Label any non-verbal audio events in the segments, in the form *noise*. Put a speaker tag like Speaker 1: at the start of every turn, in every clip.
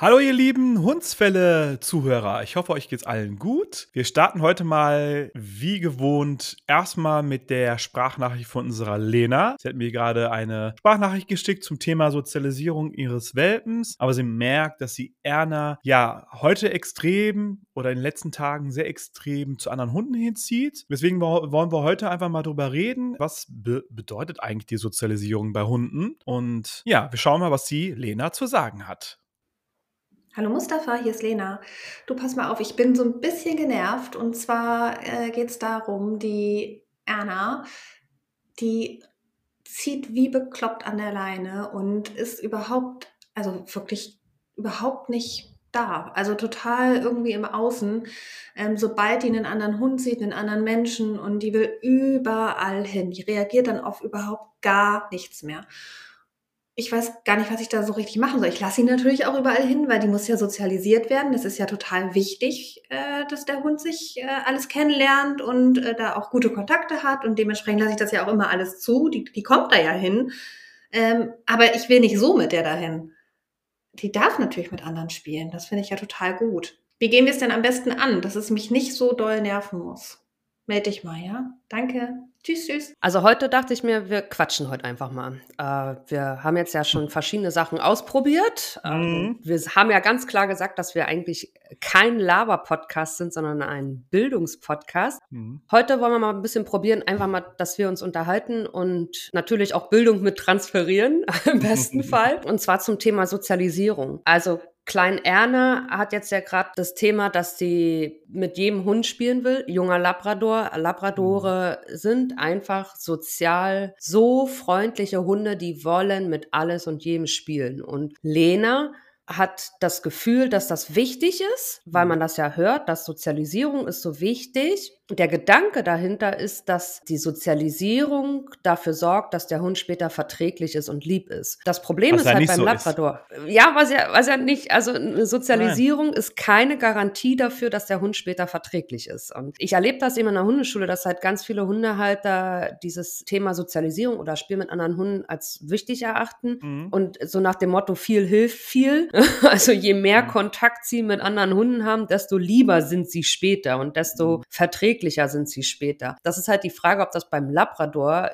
Speaker 1: Hallo ihr lieben Hundsfälle-Zuhörer. Ich hoffe, euch geht's allen gut. Wir starten heute mal wie gewohnt erstmal mit der Sprachnachricht von unserer Lena. Sie hat mir gerade eine Sprachnachricht geschickt zum Thema Sozialisierung ihres Welpens, aber sie merkt, dass sie Erna ja heute extrem oder in den letzten Tagen sehr extrem zu anderen Hunden hinzieht. Deswegen wollen wir heute einfach mal drüber reden, was be bedeutet eigentlich die Sozialisierung bei Hunden. Und ja, wir schauen mal, was sie Lena zu sagen hat.
Speaker 2: Hallo Mustafa, hier ist Lena. Du pass mal auf, ich bin so ein bisschen genervt und zwar äh, geht es darum, die Erna, die zieht wie bekloppt an der Leine und ist überhaupt, also wirklich überhaupt nicht da. Also total irgendwie im Außen. Ähm, sobald die einen anderen Hund sieht, einen anderen Menschen und die will überall hin. Die reagiert dann auf überhaupt gar nichts mehr ich weiß gar nicht, was ich da so richtig machen soll. Ich lasse ihn natürlich auch überall hin, weil die muss ja sozialisiert werden. Das ist ja total wichtig, äh, dass der Hund sich äh, alles kennenlernt und äh, da auch gute Kontakte hat. Und dementsprechend lasse ich das ja auch immer alles zu. Die, die kommt da ja hin. Ähm, aber ich will nicht so mit der dahin. Die darf natürlich mit anderen spielen. Das finde ich ja total gut. Wie gehen wir es denn am besten an, dass es mich nicht so doll nerven muss? Meld dich mal, ja? Danke. Tschüss, tschüss.
Speaker 3: Also heute dachte ich mir, wir quatschen heute einfach mal. Äh, wir haben jetzt ja schon verschiedene Sachen ausprobiert. Ähm, mhm. wir haben ja ganz klar gesagt, dass wir eigentlich kein Laber-Podcast sind, sondern ein Bildungspodcast. Mhm. Heute wollen wir mal ein bisschen probieren, einfach mal, dass wir uns unterhalten und natürlich auch Bildung mit transferieren, *laughs* im besten *laughs* Fall. Und zwar zum Thema Sozialisierung. Also Klein Erne hat jetzt ja gerade das Thema, dass sie mit jedem Hund spielen will. Junger Labrador. Labradore mhm. sind einfach sozial so freundliche Hunde, die wollen mit alles und jedem spielen. Und Lena hat das Gefühl, dass das wichtig ist, weil man mhm. das ja hört, dass Sozialisierung ist so wichtig. Der Gedanke dahinter ist, dass die Sozialisierung dafür sorgt, dass der Hund später verträglich ist und lieb ist. Das Problem was ist halt beim so Labrador. Ist. Ja, was ja, was ja nicht, also eine Sozialisierung Nein. ist keine Garantie dafür, dass der Hund später verträglich ist. Und ich erlebe das eben in der Hundeschule, dass halt ganz viele Hundehalter dieses Thema Sozialisierung oder Spiel mit anderen Hunden als wichtig erachten. Mhm. Und so nach dem Motto viel hilft viel. *laughs* Also je mehr mhm. Kontakt sie mit anderen Hunden haben, desto lieber sind sie später und desto mhm. Verträglicher sind sie später. Das ist halt die Frage, ob das beim Labrador,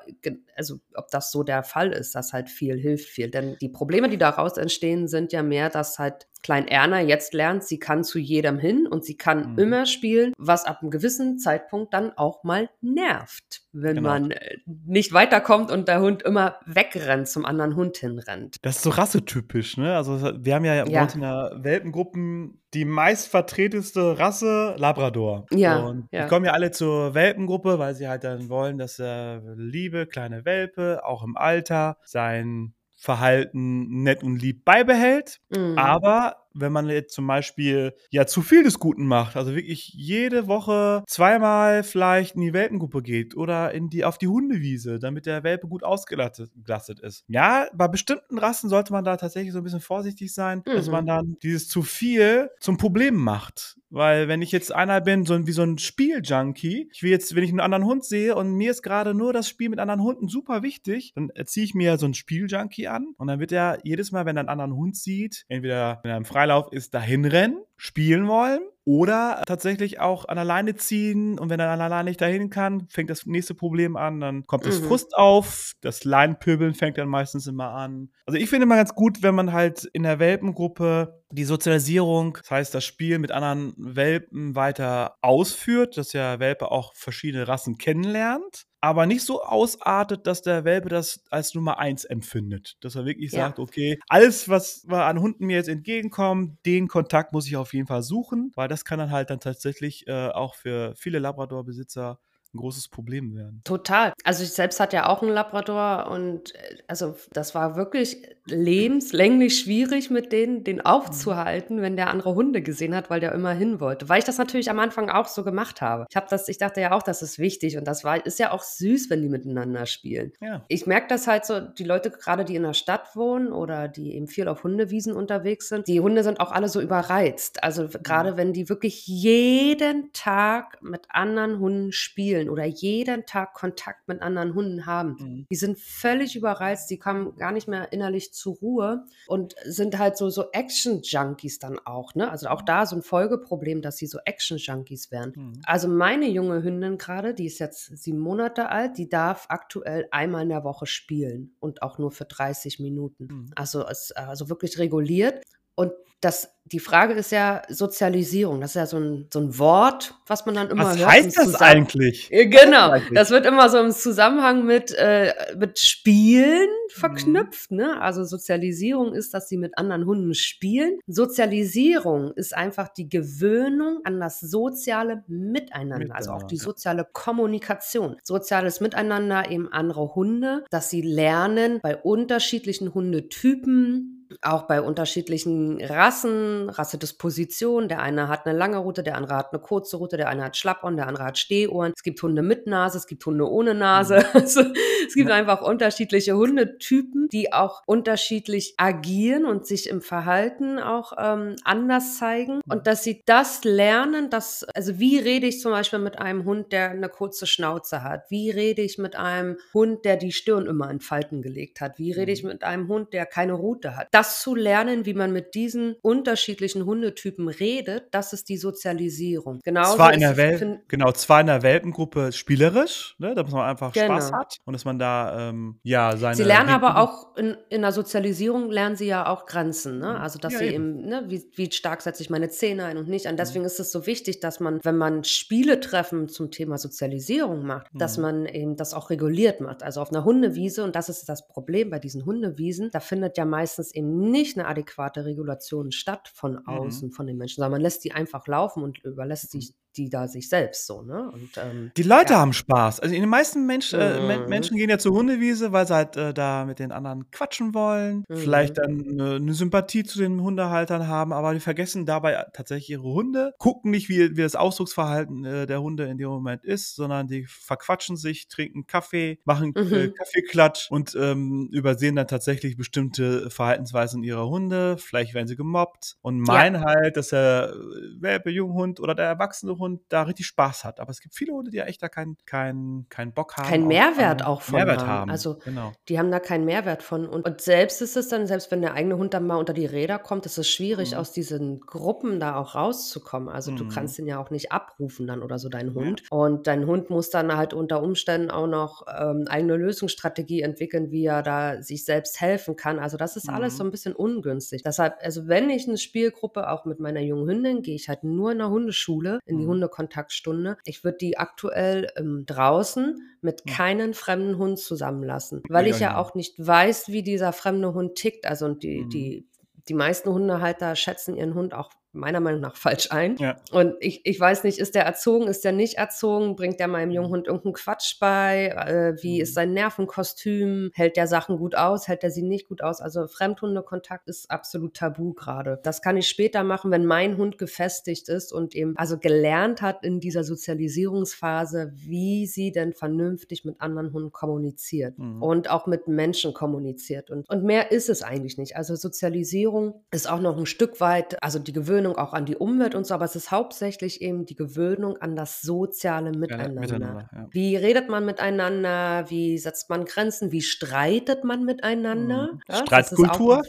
Speaker 3: also ob das so der Fall ist, dass halt viel hilft viel. Denn die Probleme, die daraus entstehen, sind ja mehr, dass halt Klein Erna jetzt lernt, sie kann zu jedem hin und sie kann mhm. immer spielen, was ab einem gewissen Zeitpunkt dann auch mal nervt, wenn genau. man äh, nicht weiterkommt und der Hund immer wegrennt, zum anderen Hund hinrennt.
Speaker 1: Das ist so rassetypisch, ne? Also wir haben ja, ja. in der Welpengruppen die meistvertreteste Rasse Labrador. Ja, und ja. die kommen ja alle zur Welpengruppe, weil sie halt dann wollen, dass der liebe kleine Welpe auch im Alter sein Verhalten nett und lieb beibehält, mhm. aber wenn man jetzt zum Beispiel ja zu viel des Guten macht, also wirklich jede Woche zweimal vielleicht in die Welpengruppe geht oder in die, auf die Hundewiese, damit der Welpe gut ausgelastet ist. Ja, bei bestimmten Rassen sollte man da tatsächlich so ein bisschen vorsichtig sein, mhm. dass man mhm. dann dieses zu viel zum Problem macht. Weil wenn ich jetzt einer bin, so wie so ein Spieljunkie, ich will jetzt, wenn ich einen anderen Hund sehe und mir ist gerade nur das Spiel mit anderen Hunden super wichtig, dann ziehe ich mir so einen Spieljunkie an und dann wird er jedes Mal, wenn er einen anderen Hund sieht, entweder in einem Freilauf Freilauf ist dahin rennen, spielen wollen oder tatsächlich auch an alleine ziehen und wenn er an alleine nicht dahin kann, fängt das nächste Problem an, dann kommt das mhm. Frust auf, das Leinpöbeln fängt dann meistens immer an. Also ich finde immer ganz gut, wenn man halt in der Welpengruppe die Sozialisierung, das heißt das Spiel mit anderen Welpen weiter ausführt, dass der Welpe auch verschiedene Rassen kennenlernt aber nicht so ausartet, dass der Welpe das als Nummer eins empfindet. Dass er wirklich ja. sagt, okay, alles, was an Hunden mir jetzt entgegenkommt, den Kontakt muss ich auf jeden Fall suchen, weil das kann dann halt dann tatsächlich äh, auch für viele Labrador-Besitzer ein großes Problem werden.
Speaker 3: Total. Also ich selbst hatte ja auch einen Labrador und äh, also das war wirklich lebenslänglich schwierig, mit denen den aufzuhalten, wenn der andere Hunde gesehen hat, weil der immer hin wollte. Weil ich das natürlich am Anfang auch so gemacht habe. Ich habe das, ich dachte ja auch, das ist wichtig und das war, ist ja auch süß, wenn die miteinander spielen. Ja. Ich merke das halt so, die Leute gerade, die in der Stadt wohnen oder die eben viel auf Hundewiesen unterwegs sind, die Hunde sind auch alle so überreizt. Also gerade mhm. wenn die wirklich jeden Tag mit anderen Hunden spielen oder jeden Tag Kontakt mit anderen Hunden haben, mhm. die sind völlig überreizt, die kommen gar nicht mehr innerlich zur Ruhe und sind halt so, so Action-Junkies dann auch. Ne? Also auch da so ein Folgeproblem, dass sie so Action-Junkies werden. Mhm. Also meine junge Hündin gerade, die ist jetzt sieben Monate alt, die darf aktuell einmal in der Woche spielen und auch nur für 30 Minuten. Mhm. Also, also wirklich reguliert. Und das, die Frage ist ja Sozialisierung. Das ist ja so ein, so ein Wort, was man dann immer
Speaker 1: was hört. Was heißt das eigentlich?
Speaker 3: Genau. Das wird immer so im Zusammenhang mit, äh, mit Spielen verknüpft. Mhm. Ne? Also Sozialisierung ist, dass sie mit anderen Hunden spielen. Sozialisierung ist einfach die Gewöhnung an das soziale Miteinander, Miteinander also auch die soziale Kommunikation. Soziales Miteinander, eben andere Hunde, dass sie lernen, bei unterschiedlichen Hundetypen auch bei unterschiedlichen Rassen, Rassedisposition. Der eine hat eine lange Route, der andere hat eine kurze Route, der eine hat Schlappohren, der andere hat Stehohren. Es gibt Hunde mit Nase, es gibt Hunde ohne Nase. Mhm. *laughs* Also, es gibt ja. einfach unterschiedliche Hundetypen, die auch unterschiedlich agieren und sich im Verhalten auch ähm, anders zeigen. Und dass sie das lernen, dass, also wie rede ich zum Beispiel mit einem Hund, der eine kurze Schnauze hat? Wie rede ich mit einem Hund, der die Stirn immer in Falten gelegt hat? Wie rede ich mhm. mit einem Hund, der keine Route hat? Das zu lernen, wie man mit diesen unterschiedlichen Hundetypen redet, das ist die Sozialisierung.
Speaker 1: Genau. Zwar in der Wel genau, zwar in der Welpengruppe spielerisch, ne, dass man einfach genau. Spaß hat und dass man da ähm, ja seine.
Speaker 3: Sie lernen Linken aber auch in, in der Sozialisierung lernen sie ja auch Grenzen, ne? Mhm. Also dass ja, sie eben, eben ne, wie, wie stark setze ich meine Zähne ein und nicht an. Deswegen mhm. ist es so wichtig, dass man, wenn man Spiele treffen zum Thema Sozialisierung macht, mhm. dass man eben das auch reguliert macht. Also auf einer Hundewiese, und das ist das Problem bei diesen Hundewiesen, da findet ja meistens eben nicht eine adäquate Regulation statt von mhm. außen, mhm. von den Menschen, sondern man lässt die einfach laufen und überlässt sich die da sich selbst so, ne? Und,
Speaker 1: ähm, die Leute ja. haben Spaß. Also die meisten Mensch, äh, mhm. Menschen gehen ja zur Hundewiese, weil sie halt äh, da mit den anderen quatschen wollen, mhm. vielleicht dann eine, eine, Sympathie zu den Hundehaltern haben, aber die vergessen dabei tatsächlich ihre Hunde, gucken nicht, wie, wie das Ausdrucksverhalten äh, der Hunde in dem Moment ist, sondern die verquatschen sich, trinken Kaffee, machen äh, mhm. Kaffeeklatsch und ähm, übersehen dann tatsächlich bestimmte Verhaltensweisen ihrer Hunde. Vielleicht werden sie gemobbt und meinen ja. halt, dass der äh, Welpe, Junghund oder der erwachsene Hund Hund da richtig Spaß hat. Aber es gibt viele Hunde, die ja echt da keinen kein, kein Bock haben.
Speaker 3: Kein Mehrwert auch von Mehrwert haben. haben. Also genau. die haben da keinen Mehrwert von. Und, und, selbst ist es dann, selbst wenn der eigene Hund dann mal unter die Räder kommt, ist es schwierig, mhm. aus diesen Gruppen da auch rauszukommen. Also mhm. du kannst den ja auch nicht abrufen dann oder so, deinen Hund. Ja. Und dein Hund muss dann halt unter Umständen auch noch ähm, eigene Lösungsstrategie entwickeln, wie er da sich selbst helfen kann. Also das ist mhm. alles so ein bisschen ungünstig. Deshalb, also wenn ich eine Spielgruppe auch mit meiner jungen Hündin, gehe ich halt nur in der Hundeschule, in die mhm. Hundekontaktstunde. Ich würde die aktuell ähm, draußen mit hm. keinem fremden Hund zusammenlassen, weil ich ja auch nicht weiß, wie dieser fremde Hund tickt. Also und die, mhm. die, die meisten Hundehalter schätzen ihren Hund auch meiner Meinung nach falsch ein. Ja. Und ich, ich weiß nicht, ist der erzogen, ist der nicht erzogen? Bringt der meinem jungen Hund irgendeinen Quatsch bei? Äh, wie ist mhm. sein Nervenkostüm? Hält der Sachen gut aus? Hält er sie nicht gut aus? Also Fremdhundekontakt ist absolut tabu gerade. Das kann ich später machen, wenn mein Hund gefestigt ist und eben also gelernt hat in dieser Sozialisierungsphase, wie sie denn vernünftig mit anderen Hunden kommuniziert mhm. und auch mit Menschen kommuniziert. Und, und mehr ist es eigentlich nicht. Also Sozialisierung ist auch noch ein Stück weit, also die Gewöhnung Gewöhnung auch an die Umwelt und so, aber es ist hauptsächlich eben die Gewöhnung an das soziale Miteinander. Ja, miteinander ja. Wie redet man miteinander? Wie setzt man Grenzen? Wie streitet man miteinander?
Speaker 1: Mhm. Ja, Streitkultur?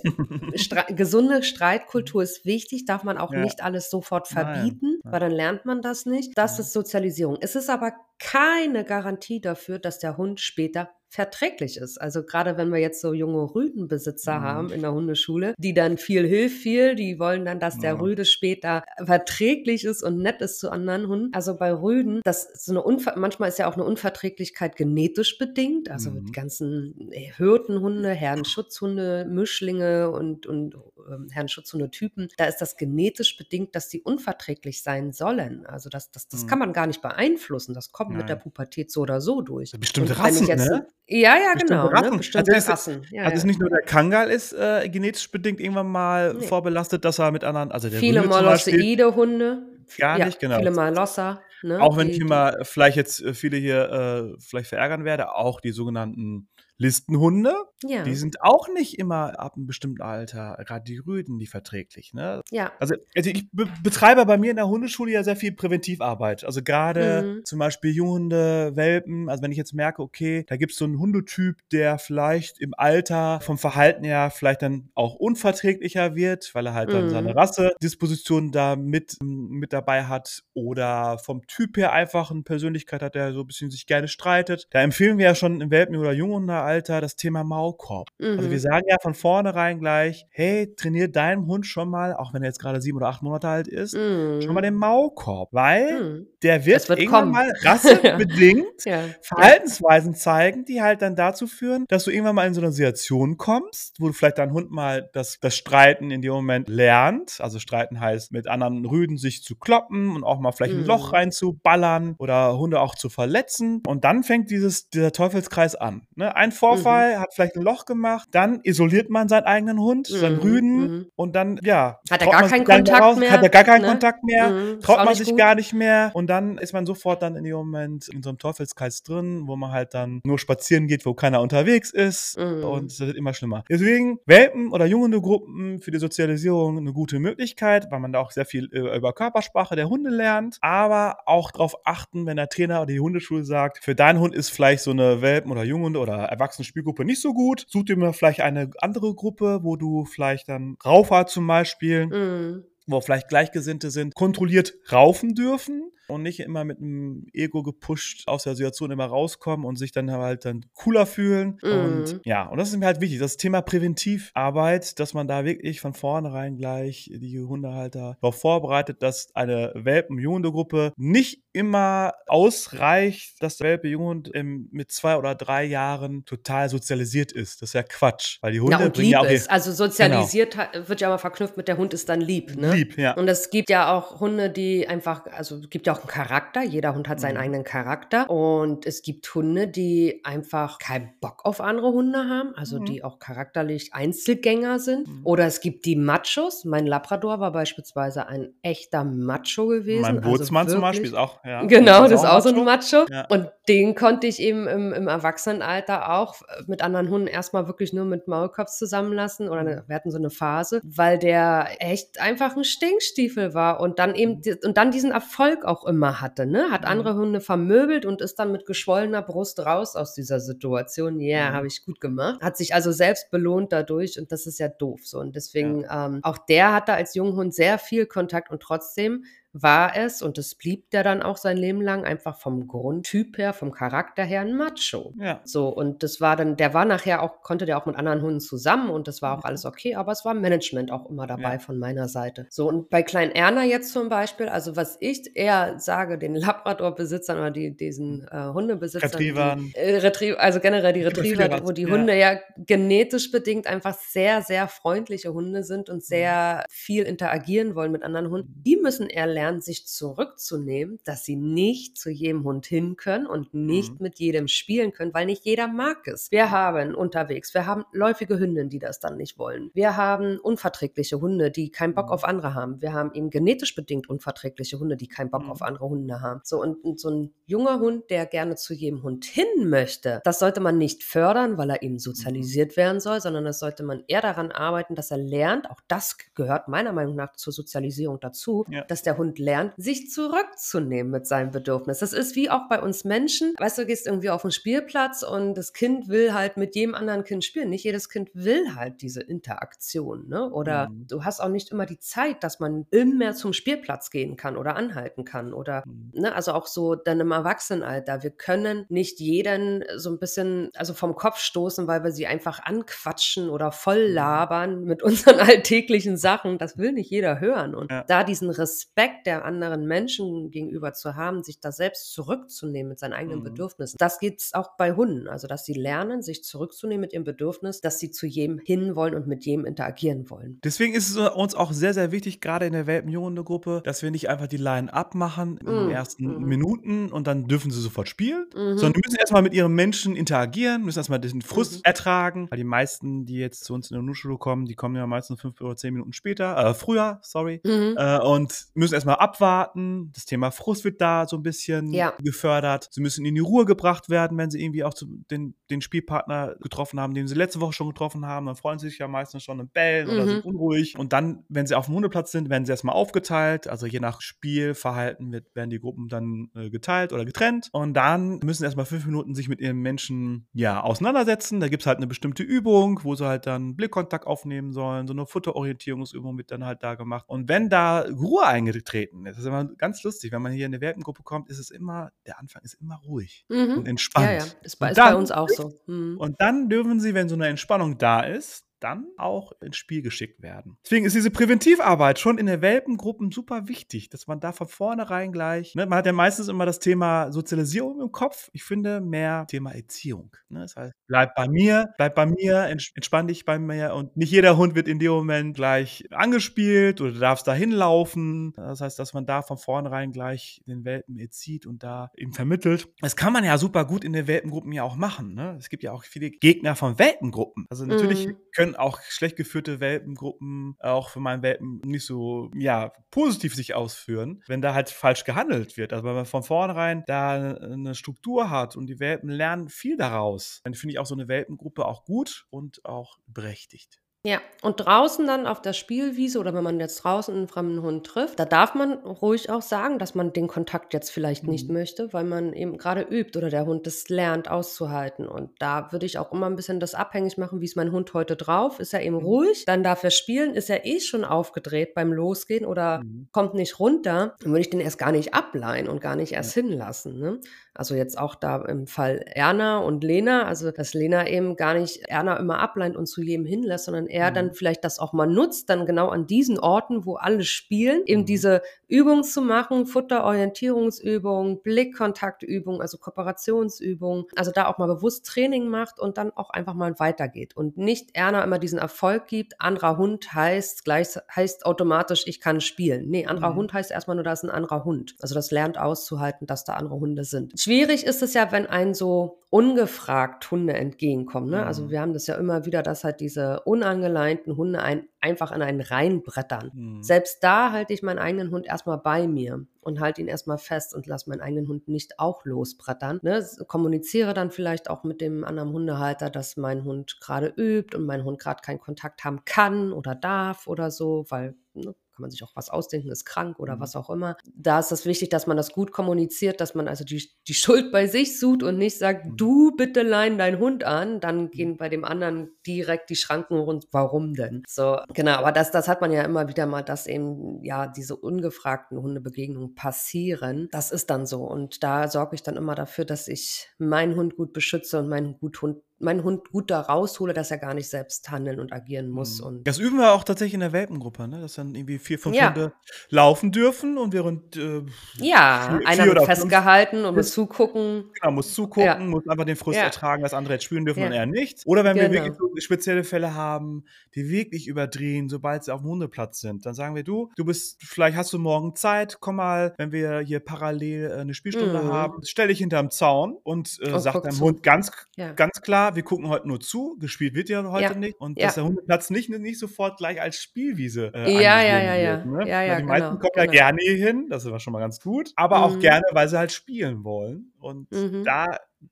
Speaker 3: Stre *laughs* gesunde Streitkultur ist wichtig, darf man auch nicht alles sofort verbieten, Nein. weil dann lernt man das nicht. Das ist Sozialisierung. Es ist aber keine Garantie dafür, dass der Hund später verträglich ist. Also gerade wenn wir jetzt so junge Rüdenbesitzer mhm. haben in der Hundeschule, die dann viel hilft viel, die wollen dann, dass der Rüde später verträglich ist und nett ist zu anderen Hunden. Also bei Rüden, das ist so eine Unver manchmal ist ja auch eine Unverträglichkeit genetisch bedingt. Also mhm. die ganzen Hürdenhunde, Herrenschutzhunde, Mischlinge und, und ähm, Herrenschutzhunde-Typen, da ist das genetisch bedingt, dass die unverträglich sein sollen. Also das, das, das mhm. kann man gar nicht beeinflussen. Das kommt Nein. mit der Pubertät so oder so durch.
Speaker 1: Bestimmte Rassen, jetzt, ne?
Speaker 3: Ja, ja, genau. Rassen. Ne? Bestimmte
Speaker 1: also Rassen. Ja, also ja. ist nicht nur der Kangal ist äh, genetisch bedingt irgendwann mal nee. vorbelastet, dass er mit anderen, also der
Speaker 3: Viele Molosseide-Hunde.
Speaker 1: Gar nicht, genau.
Speaker 3: Viele Malosser.
Speaker 1: Ne? Auch wenn die, ich immer vielleicht jetzt äh, viele hier äh, vielleicht verärgern werde, auch die sogenannten Listenhunde, ja. die sind auch nicht immer ab einem bestimmten Alter, gerade die Rüden, die verträglich. Ne?
Speaker 3: Ja.
Speaker 1: Also, also ich be betreibe bei mir in der Hundeschule ja sehr viel Präventivarbeit. Also gerade mhm. zum Beispiel Junghunde, Welpen. Also wenn ich jetzt merke, okay, da gibt es so einen Hundetyp, der vielleicht im Alter vom Verhalten her vielleicht dann auch unverträglicher wird, weil er halt mhm. dann seine. Rassedisposition da mit, mit dabei hat oder vom Typ her einfach eine Persönlichkeit hat, der so ein bisschen sich gerne streitet. Da empfehlen wir ja schon im Welpen- oder Junghunde Alter das Thema Maulkorb. Mhm. Also wir mhm. sagen ja von vornherein gleich, hey, trainier deinem Hund schon mal, auch wenn er jetzt gerade sieben oder acht Monate alt ist, mhm. schon mal den Maulkorb, weil mhm. der wird, wird irgendwann kommen. mal *laughs* rassebedingt ja. Verhaltensweisen zeigen, die halt dann dazu führen, dass du irgendwann mal in so eine Situation kommst, wo du vielleicht dein Hund mal das, das Streiten in dem Moment lernt. Also Streiten heißt, mit anderen Rüden sich zu kloppen und auch mal vielleicht ein Loch mhm. reinzuballern oder Hunde auch zu verletzen. Und dann fängt dieses, dieser Teufelskreis an. Ne? Ein Vorfall, mhm. hat vielleicht ein Loch gemacht, dann isoliert man seinen eigenen Hund, mhm. seinen Rüden mhm. und dann, ja.
Speaker 3: Hat er gar keinen Kontakt raus, mehr?
Speaker 1: Hat er gar keinen ne? Kontakt mehr, mhm. traut man sich gut. gar nicht mehr und dann ist man sofort dann in dem Moment in so einem Teufelskreis drin, wo man halt dann nur spazieren geht, wo keiner unterwegs ist mhm. und es wird immer schlimmer. Deswegen Welpen oder junge Gruppen für die Sozialisierung eine gute Möglichkeit, weil man da auch sehr viel äh, über Körpersprache der Hunde lernt, aber auch darauf achten, wenn der Trainer oder die Hundeschule sagt, für deinen Hund ist vielleicht so eine Welpen- oder Junghunde oder Erwachsene Erwachsenenspielgruppe nicht so gut. Such dir mal vielleicht eine andere Gruppe, wo du vielleicht dann Raufer zum Beispiel, mm. Wo vielleicht Gleichgesinnte sind, kontrolliert raufen dürfen und nicht immer mit einem Ego gepusht aus der Situation immer rauskommen und sich dann halt dann cooler fühlen. Mhm. Und ja, und das ist mir halt wichtig. Das Thema Präventivarbeit, dass man da wirklich von vornherein gleich die Hundehalter darauf vorbereitet, dass eine Welpen-Junghunde-Gruppe nicht immer ausreicht, dass der Welpe-Junghund mit zwei oder drei Jahren total sozialisiert ist. Das ist ja Quatsch, weil die Hunde
Speaker 3: ja, und lieb ja auch ist. Also sozialisiert genau. wird ja aber verknüpft mit der Hund ist dann lieb, ne?
Speaker 1: Lieb, ja.
Speaker 3: Und es gibt ja auch Hunde, die einfach, also es gibt ja auch einen Charakter. Jeder Hund hat seinen mhm. eigenen Charakter. Und es gibt Hunde, die einfach keinen Bock auf andere Hunde haben, also mhm. die auch charakterlich Einzelgänger sind. Mhm. Oder es gibt die Machos. Mein Labrador war beispielsweise ein echter Macho gewesen. Mein
Speaker 1: also Bootsmann also zum Beispiel ist auch, ja.
Speaker 3: Genau, das ist auch, so ein Macho. Ja. Und den konnte ich eben im, im Erwachsenenalter auch mit anderen Hunden erstmal wirklich nur mit Maulkops zusammenlassen. Oder eine, wir hatten so eine Phase, weil der echt einfach ein Stinkstiefel war und dann eben mhm. und dann diesen Erfolg auch immer hatte, ne? Hat mhm. andere Hunde vermöbelt und ist dann mit geschwollener Brust raus aus dieser Situation. Ja, yeah, mhm. habe ich gut gemacht. Hat sich also selbst belohnt dadurch und das ist ja doof so. Und deswegen, ja. ähm, auch der hatte als Junghund sehr viel Kontakt und trotzdem war es, und es blieb der dann auch sein Leben lang, einfach vom Grundtyp her, vom Charakter her ein Macho.
Speaker 1: Ja.
Speaker 3: So, und das war dann, der war nachher auch, konnte der auch mit anderen Hunden zusammen und das war auch alles okay, aber es war Management auch immer dabei ja. von meiner Seite. So, und bei Klein Erna jetzt zum Beispiel, also was ich eher sage, den Labrador-Besitzern oder die, diesen äh, Hundebesitzern,
Speaker 1: Retrievern.
Speaker 3: Die, äh, Retriever, also generell die Retriever, wo die ja. Hunde ja genetisch bedingt einfach sehr, sehr freundliche Hunde sind und sehr mhm. viel interagieren wollen mit anderen Hunden, die müssen eher lernen, lernen, sich zurückzunehmen, dass sie nicht zu jedem Hund hin können und nicht mhm. mit jedem spielen können, weil nicht jeder mag es. Wir haben unterwegs, wir haben läufige Hündinnen, die das dann nicht wollen. Wir haben unverträgliche Hunde, die keinen Bock mhm. auf andere haben. Wir haben eben genetisch bedingt unverträgliche Hunde, die keinen Bock mhm. auf andere Hunde haben. So, und, und so ein junger Hund, der gerne zu jedem Hund hin möchte, das sollte man nicht fördern, weil er eben mhm. sozialisiert werden soll, sondern das sollte man eher daran arbeiten, dass er lernt, auch das gehört meiner Meinung nach zur Sozialisierung dazu, ja. dass der Hund lernt, sich zurückzunehmen mit seinem Bedürfnis. Das ist wie auch bei uns Menschen. Weißt du, du gehst irgendwie auf den Spielplatz und das Kind will halt mit jedem anderen Kind spielen. Nicht jedes Kind will halt diese Interaktion, ne? Oder mhm. du hast auch nicht immer die Zeit, dass man immer zum Spielplatz gehen kann oder anhalten kann oder, mhm. ne? Also auch so dann im Erwachsenenalter. Wir können nicht jeden so ein bisschen, also vom Kopf stoßen, weil wir sie einfach anquatschen oder voll mhm. labern mit *laughs* unseren alltäglichen Sachen. Das will nicht jeder hören. Und ja. da diesen Respekt der anderen Menschen gegenüber zu haben, sich da selbst zurückzunehmen mit seinen eigenen mhm. Bedürfnissen. Das geht auch bei Hunden, also dass sie lernen, sich zurückzunehmen mit ihrem Bedürfnis, dass sie zu jedem hinwollen und mit jedem interagieren wollen.
Speaker 1: Deswegen ist es uns auch sehr, sehr wichtig, gerade in der Welpen-Junge-Gruppe, dass wir nicht einfach die Line abmachen in mhm. den ersten mhm. Minuten und dann dürfen sie sofort spielen, mhm. sondern die müssen erstmal mit ihren Menschen interagieren, müssen erstmal den Frust mhm. ertragen, weil die meisten, die jetzt zu uns in der Nuschule kommen, die kommen ja meistens fünf oder zehn Minuten später, äh, früher, sorry, mhm. äh, und müssen erstmal abwarten. Das Thema Frust wird da so ein bisschen ja. gefördert. Sie müssen in die Ruhe gebracht werden, wenn sie irgendwie auch den, den Spielpartner getroffen haben, den sie letzte Woche schon getroffen haben. Dann freuen sie sich ja meistens schon und bellen oder sind unruhig. Und dann, wenn sie auf dem Hundeplatz sind, werden sie erstmal aufgeteilt. Also je nach Spielverhalten wird, werden die Gruppen dann äh, geteilt oder getrennt. Und dann müssen erstmal fünf Minuten sich mit ihren Menschen ja auseinandersetzen. Da gibt es halt eine bestimmte Übung, wo sie halt dann Blickkontakt aufnehmen sollen. So eine Futterorientierungsübung wird dann halt da gemacht. Und wenn da Ruhe eingetreten ist, das ist immer ganz lustig, wenn man hier in eine Werkengruppe kommt, ist es immer, der Anfang ist immer ruhig mhm. und entspannt. Ja, ja,
Speaker 3: ist bei, ist dann, bei uns auch so.
Speaker 1: Mhm. Und dann dürfen sie, wenn so eine Entspannung da ist, dann auch ins Spiel geschickt werden. Deswegen ist diese Präventivarbeit schon in der Welpengruppen super wichtig, dass man da von vornherein gleich, ne, man hat ja meistens immer das Thema Sozialisierung im Kopf. Ich finde mehr Thema Erziehung. Ne? Das heißt, bleib bei mir, bleib bei mir, entspann dich bei mir und nicht jeder Hund wird in dem Moment gleich angespielt oder darfst da hinlaufen. Das heißt, dass man da von vornherein gleich den Welpen erzieht und da eben vermittelt. Das kann man ja super gut in den Welpengruppen ja auch machen. Ne? Es gibt ja auch viele Gegner von Welpengruppen. Also natürlich mhm. können können auch schlecht geführte Welpengruppen auch für meinen Welpen nicht so, ja, positiv sich ausführen, wenn da halt falsch gehandelt wird. Also wenn man von vornherein da eine Struktur hat und die Welpen lernen viel daraus, dann finde ich auch so eine Welpengruppe auch gut und auch berechtigt.
Speaker 3: Ja, und draußen dann auf der Spielwiese oder wenn man jetzt draußen einen fremden Hund trifft, da darf man ruhig auch sagen, dass man den Kontakt jetzt vielleicht mhm. nicht möchte, weil man eben gerade übt oder der Hund das lernt auszuhalten. Und da würde ich auch immer ein bisschen das abhängig machen, wie ist mein Hund heute drauf? Ist er eben mhm. ruhig? Dann darf er spielen. Ist er eh schon aufgedreht beim Losgehen oder mhm. kommt nicht runter? Dann würde ich den erst gar nicht ableihen und gar nicht erst ja. hinlassen. Ne? Also jetzt auch da im Fall Erna und Lena, also dass Lena eben gar nicht Erna immer ableint und zu jedem hinlässt, sondern er mhm. dann vielleicht das auch mal nutzt, dann genau an diesen Orten, wo alle spielen, eben mhm. diese Übung zu machen, Futterorientierungsübung, Blickkontaktübung, also Kooperationsübung, also da auch mal bewusst Training macht und dann auch einfach mal weitergeht und nicht Erna immer diesen Erfolg gibt, anderer Hund heißt gleich heißt automatisch, ich kann spielen. Nee, anderer mhm. Hund heißt erstmal nur, da ist ein anderer Hund. Also das lernt auszuhalten, dass da andere Hunde sind. Schwierig ist es ja, wenn ein so ungefragt Hunde entgegenkommen. Ne? Also mhm. wir haben das ja immer wieder, dass halt diese unangeleinten Hunde ein, einfach in einen reinbrettern. Mhm. Selbst da halte ich meinen eigenen Hund erstmal bei mir und halte ihn erstmal fest und lasse meinen eigenen Hund nicht auch losbrettern. Ne? Kommuniziere dann vielleicht auch mit dem anderen Hundehalter, dass mein Hund gerade übt und mein Hund gerade keinen Kontakt haben kann oder darf oder so, weil ne, kann man sich auch was ausdenken, ist krank oder mhm. was auch immer. Da ist es wichtig, dass man das gut kommuniziert, dass man also die, die Schuld bei sich sucht und nicht sagt, mhm. du bitte lein deinen Hund an, dann mhm. gehen bei dem anderen direkt die Schranken rund, warum denn? So, genau, aber das, das hat man ja immer wieder mal, dass eben ja diese ungefragten Hundebegegnungen passieren. Das ist dann so und da sorge ich dann immer dafür, dass ich meinen Hund gut beschütze und meinen Hund meinen Hund gut da raushole, dass er gar nicht selbst handeln und agieren muss. Mhm. Und
Speaker 1: das üben wir auch tatsächlich in der Welpengruppe, ne? dass dann irgendwie vier, fünf ja. Hunde laufen dürfen und während äh,
Speaker 3: Ja, vier, einer wird festgehalten und muss zugucken.
Speaker 1: Genau, muss zugucken, ja. muss einfach den Frust ja. ertragen, dass andere jetzt spielen dürfen und er nicht. Oder wenn genau. wir wirklich spezielle Fälle haben, die wirklich überdrehen, sobald sie auf dem Hundeplatz sind, dann sagen wir, du, du bist, vielleicht hast du morgen Zeit, komm mal, wenn wir hier parallel äh, eine Spielstunde mhm. haben, stell dich hinterm Zaun und äh, oh, sag deinem Hund ganz, ganz klar, wir gucken heute nur zu, gespielt wird ja heute ja. nicht. Und ja. dass der Hundeplatz nicht, nicht sofort gleich als Spielwiese äh,
Speaker 3: ja, ja, ja, ja. Ne? ja, ja.
Speaker 1: Die meisten genau, kommen genau. ja gerne hier hin, das ist schon mal ganz gut, aber mhm. auch gerne, weil sie halt spielen wollen. Und mhm. da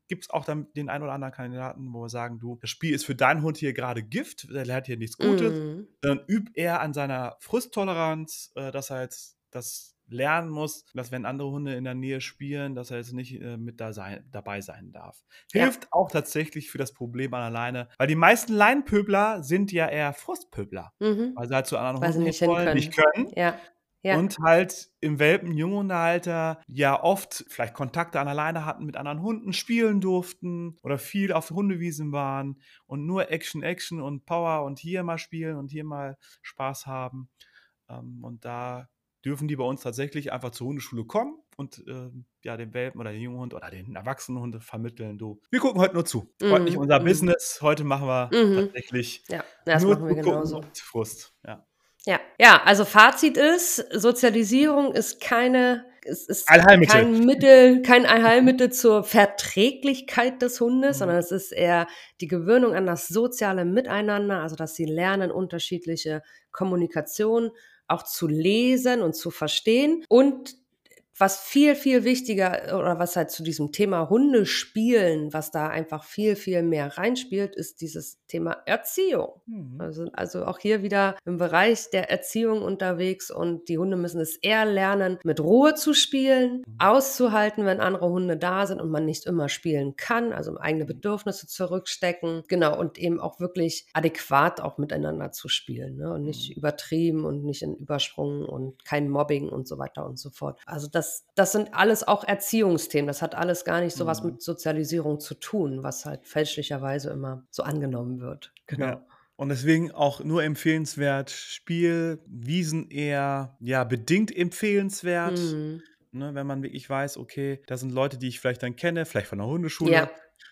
Speaker 1: gibt es auch dann den einen oder anderen Kandidaten, wo wir sagen, du, das Spiel ist für deinen Hund hier gerade Gift, der lernt hier nichts Gutes. Mhm. Dann übt er an seiner Frusttoleranz, äh, dass er jetzt das lernen muss, dass wenn andere Hunde in der Nähe spielen, dass er jetzt nicht äh, mit da sein, dabei sein darf. Hilft ja. auch tatsächlich für das Problem an alleine, weil die meisten Leinpöbler sind ja eher Frustpöbler, mhm. weil sie halt zu anderen weil Hunden nicht, wollen, können. nicht können. Ja. Ja. Und halt im Welpen-Junghundealter ja oft vielleicht Kontakte an alleine hatten mit anderen Hunden, spielen durften oder viel auf Hundewiesen waren und nur Action, Action und Power und hier mal spielen und hier mal Spaß haben. Ähm, und da dürfen die bei uns tatsächlich einfach zur Hundeschule kommen und äh, ja, den Welpen oder den jungen Hund oder den erwachsenen Hund vermitteln. Du, wir gucken heute nur zu. Mhm. Heute nicht unser mhm. Business. Heute machen wir mhm. tatsächlich
Speaker 3: ja, das nur machen wir genauso.
Speaker 1: Frust. Ja.
Speaker 3: Ja, ja, also Fazit ist, Sozialisierung ist keine, es ist kein Mittel, kein Allheilmittel zur Verträglichkeit des Hundes, mhm. sondern es ist eher die Gewöhnung an das soziale Miteinander, also dass sie lernen, unterschiedliche Kommunikation auch zu lesen und zu verstehen. Und was viel, viel wichtiger oder was halt zu diesem Thema Hundespielen, was da einfach viel, viel mehr reinspielt, ist dieses Thema Erziehung. Mhm. Also, also auch hier wieder im Bereich der Erziehung unterwegs und die Hunde müssen es eher lernen, mit Ruhe zu spielen, mhm. auszuhalten, wenn andere Hunde da sind und man nicht immer spielen kann, also eigene Bedürfnisse zurückstecken, genau, und eben auch wirklich adäquat auch miteinander zu spielen ne? und nicht mhm. übertrieben und nicht in Übersprungen und kein Mobbing und so weiter und so fort. Also das das, das sind alles auch Erziehungsthemen. Das hat alles gar nicht so was mhm. mit Sozialisierung zu tun, was halt fälschlicherweise immer so angenommen wird.
Speaker 1: Genau. Ja. Und deswegen auch nur empfehlenswert, Spiel, Wiesen eher ja bedingt empfehlenswert. Mhm. Ne, wenn man wirklich weiß, okay, da sind Leute, die ich vielleicht dann kenne, vielleicht von der Hundeschule, ja.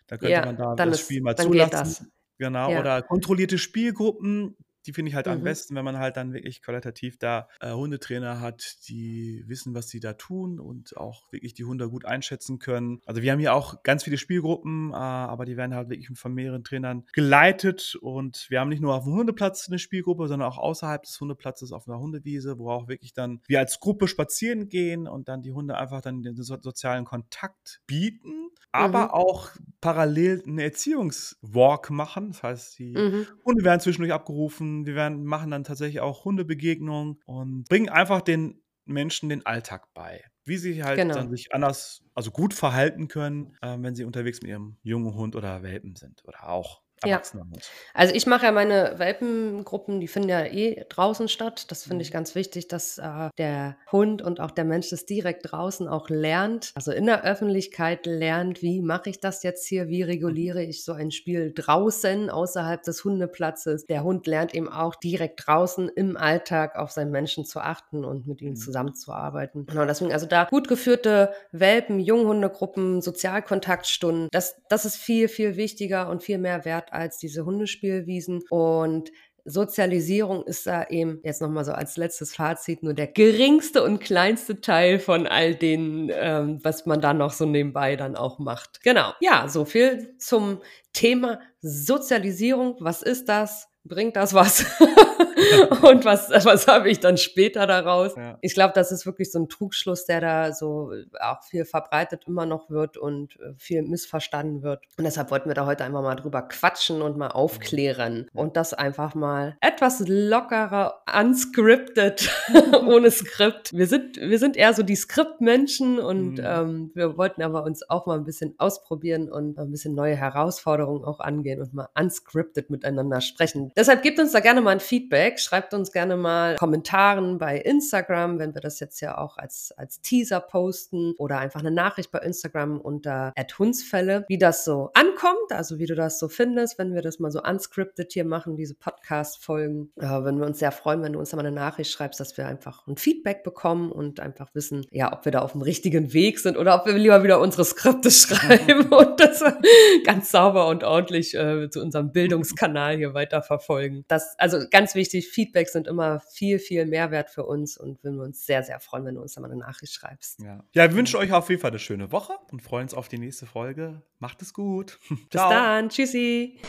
Speaker 1: da könnte ja, man da das ist, Spiel mal zulassen. Genau, ja. oder kontrollierte Spielgruppen, die finde ich halt mhm. am besten, wenn man halt dann wirklich qualitativ da äh, Hundetrainer hat, die wissen, was sie da tun und auch wirklich die Hunde gut einschätzen können. Also wir haben hier auch ganz viele Spielgruppen, äh, aber die werden halt wirklich von mehreren Trainern geleitet und wir haben nicht nur auf dem Hundeplatz eine Spielgruppe, sondern auch außerhalb des Hundeplatzes auf einer Hundewiese, wo auch wirklich dann wir als Gruppe spazieren gehen und dann die Hunde einfach dann den so sozialen Kontakt bieten, aber mhm. auch parallel einen Erziehungswalk machen. Das heißt, die mhm. Hunde werden zwischendurch abgerufen, wir werden, machen dann tatsächlich auch Hundebegegnungen und bringen einfach den Menschen den Alltag bei. Wie sie halt genau. dann sich anders, also gut verhalten können, äh, wenn sie unterwegs mit ihrem jungen Hund oder Welpen sind oder auch
Speaker 3: Erwachsener ja. Also ich mache ja meine Welpengruppen, die finden ja eh draußen statt. Das finde ich mhm. ganz wichtig, dass äh, der Hund und auch der Mensch das direkt draußen auch lernt. Also in der Öffentlichkeit lernt, wie mache ich das jetzt hier, wie reguliere ich so ein Spiel draußen außerhalb des Hundeplatzes. Der Hund lernt eben auch direkt draußen im Alltag auf seinen Menschen zu achten und mit ihnen mhm. zusammenzuarbeiten. Genau, deswegen also da gut geführte Welpen, Junghundegruppen, Sozialkontaktstunden, das, das ist viel, viel wichtiger und viel mehr wert als diese Hundespielwiesen. Und Sozialisierung ist da eben jetzt nochmal so als letztes Fazit nur der geringste und kleinste Teil von all den, ähm, was man da noch so nebenbei dann auch macht. Genau. Ja, so viel zum Thema Sozialisierung. Was ist das? Bringt das was? *laughs* *laughs* und was, was habe ich dann später daraus? Ja. Ich glaube, das ist wirklich so ein Trugschluss, der da so auch viel verbreitet immer noch wird und äh, viel missverstanden wird. Und deshalb wollten wir da heute einfach mal drüber quatschen und mal aufklären und das einfach mal etwas lockerer, unscripted, *laughs* ohne Skript. Wir sind, wir sind eher so die Skriptmenschen und mhm. ähm, wir wollten aber uns auch mal ein bisschen ausprobieren und ein bisschen neue Herausforderungen auch angehen und mal unscripted miteinander sprechen. Deshalb gebt uns da gerne mal ein Feedback. Schreibt uns gerne mal Kommentaren bei Instagram, wenn wir das jetzt ja auch als, als Teaser posten oder einfach eine Nachricht bei Instagram unter Hunsfälle, wie das so ankommt, also wie du das so findest, wenn wir das mal so unscripted hier machen, diese Podcast-Folgen. Äh, wenn wir uns sehr freuen, wenn du uns da mal eine Nachricht schreibst, dass wir einfach ein Feedback bekommen und einfach wissen, ja, ob wir da auf dem richtigen Weg sind oder ob wir lieber wieder unsere Skripte *laughs* schreiben und das *laughs* ganz sauber und ordentlich äh, zu unserem Bildungskanal hier weiterverfolgen. Das, also ganz wichtig. Feedback sind immer viel, viel Mehrwert für uns und würden wir uns sehr, sehr freuen, wenn du uns da mal eine Nachricht schreibst.
Speaker 1: Ja, ja wir wünschen euch auf jeden Fall eine schöne Woche und freuen uns auf die nächste Folge. Macht es gut. *laughs*
Speaker 3: Bis dann. Tschüssi.